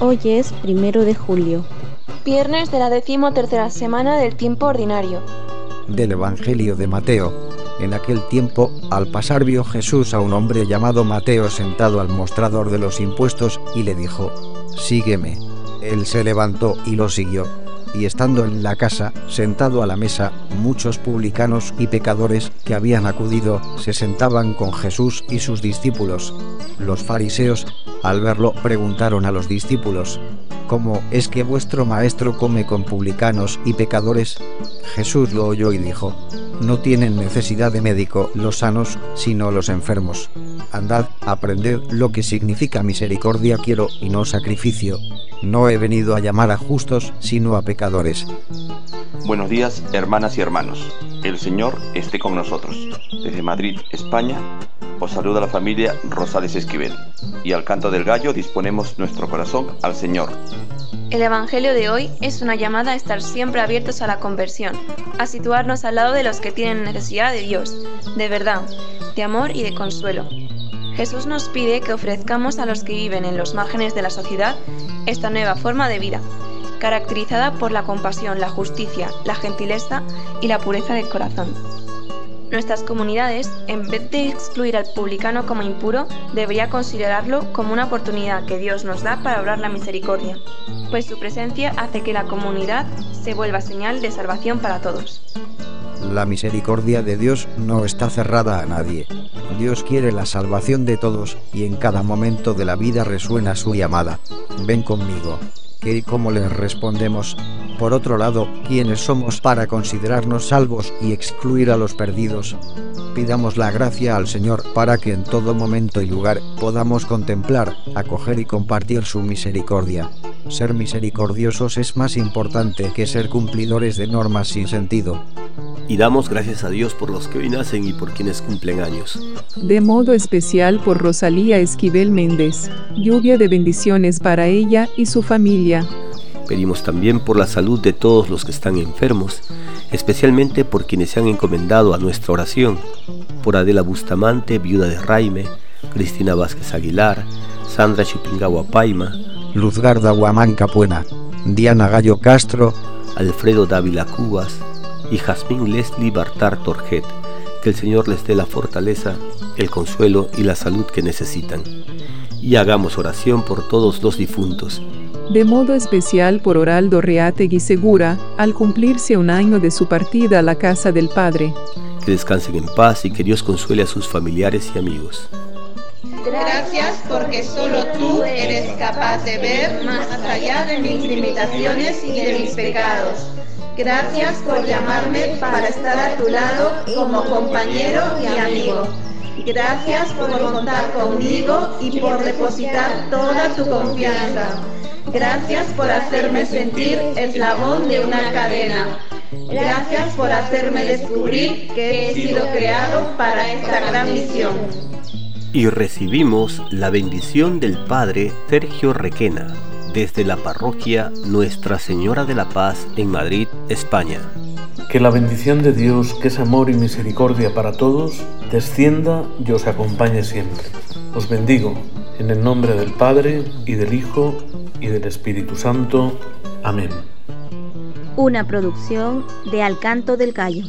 Hoy es primero de julio. Viernes de la decimotercera semana del tiempo ordinario. Del Evangelio de Mateo. En aquel tiempo, al pasar vio Jesús a un hombre llamado Mateo sentado al mostrador de los impuestos y le dijo, Sígueme. Él se levantó y lo siguió y estando en la casa, sentado a la mesa, muchos publicanos y pecadores que habían acudido se sentaban con Jesús y sus discípulos. Los fariseos, al verlo, preguntaron a los discípulos, ¿Cómo es que vuestro maestro come con publicanos y pecadores? Jesús lo oyó y dijo, No tienen necesidad de médico los sanos, sino los enfermos. Andad, aprended lo que significa misericordia quiero y no sacrificio. No he venido a llamar a justos, sino a pecadores. Buenos días, hermanas y hermanos. El Señor esté con nosotros. Desde Madrid, España, os saluda la familia Rosales Esquivel. Y al canto del gallo disponemos nuestro corazón al Señor. El Evangelio de hoy es una llamada a estar siempre abiertos a la conversión, a situarnos al lado de los que tienen necesidad de Dios, de verdad, de amor y de consuelo. Jesús nos pide que ofrezcamos a los que viven en los márgenes de la sociedad esta nueva forma de vida, caracterizada por la compasión, la justicia, la gentileza y la pureza del corazón. Nuestras comunidades, en vez de excluir al publicano como impuro, debería considerarlo como una oportunidad que Dios nos da para obrar la misericordia, pues su presencia hace que la comunidad se vuelva señal de salvación para todos. La misericordia de Dios no está cerrada a nadie. Dios quiere la salvación de todos y en cada momento de la vida resuena su llamada. Ven conmigo. ¿Qué y cómo les respondemos? Por otro lado, ¿quiénes somos para considerarnos salvos y excluir a los perdidos? Pidamos la gracia al Señor para que en todo momento y lugar podamos contemplar, acoger y compartir su misericordia. Ser misericordiosos es más importante que ser cumplidores de normas sin sentido y damos gracias a Dios por los que hoy nacen y por quienes cumplen años. De modo especial por Rosalía Esquivel Méndez. Lluvia de bendiciones para ella y su familia. Pedimos también por la salud de todos los que están enfermos, especialmente por quienes se han encomendado a nuestra oración, por Adela Bustamante, viuda de Raime, Cristina Vázquez Aguilar, Sandra Chupingawa Paima, Luzgarda Huamanca Puena, Diana Gallo Castro, Alfredo Dávila Cubas, y Jazmín Leslie Bartar Torjet. Que el Señor les dé la fortaleza, el consuelo y la salud que necesitan. Y hagamos oración por todos los difuntos. De modo especial por Oraldo Reategui Segura, al cumplirse un año de su partida a la casa del Padre. Que descansen en paz y que Dios consuele a sus familiares y amigos. Gracias porque solo tú eres capaz de ver más allá de mis limitaciones y de mis pecados Gracias por llamarme para estar a tu lado como compañero y amigo. Gracias por contar conmigo y por depositar toda tu confianza. Gracias por hacerme sentir eslabón de una cadena. Gracias por hacerme descubrir que he sido creado para esta gran misión. Y recibimos la bendición del Padre Sergio Requena desde la parroquia Nuestra Señora de la Paz en Madrid, España. Que la bendición de Dios, que es amor y misericordia para todos, descienda y os acompañe siempre. Os bendigo en el nombre del Padre y del Hijo y del Espíritu Santo. Amén. Una producción de Alcanto del Gallo.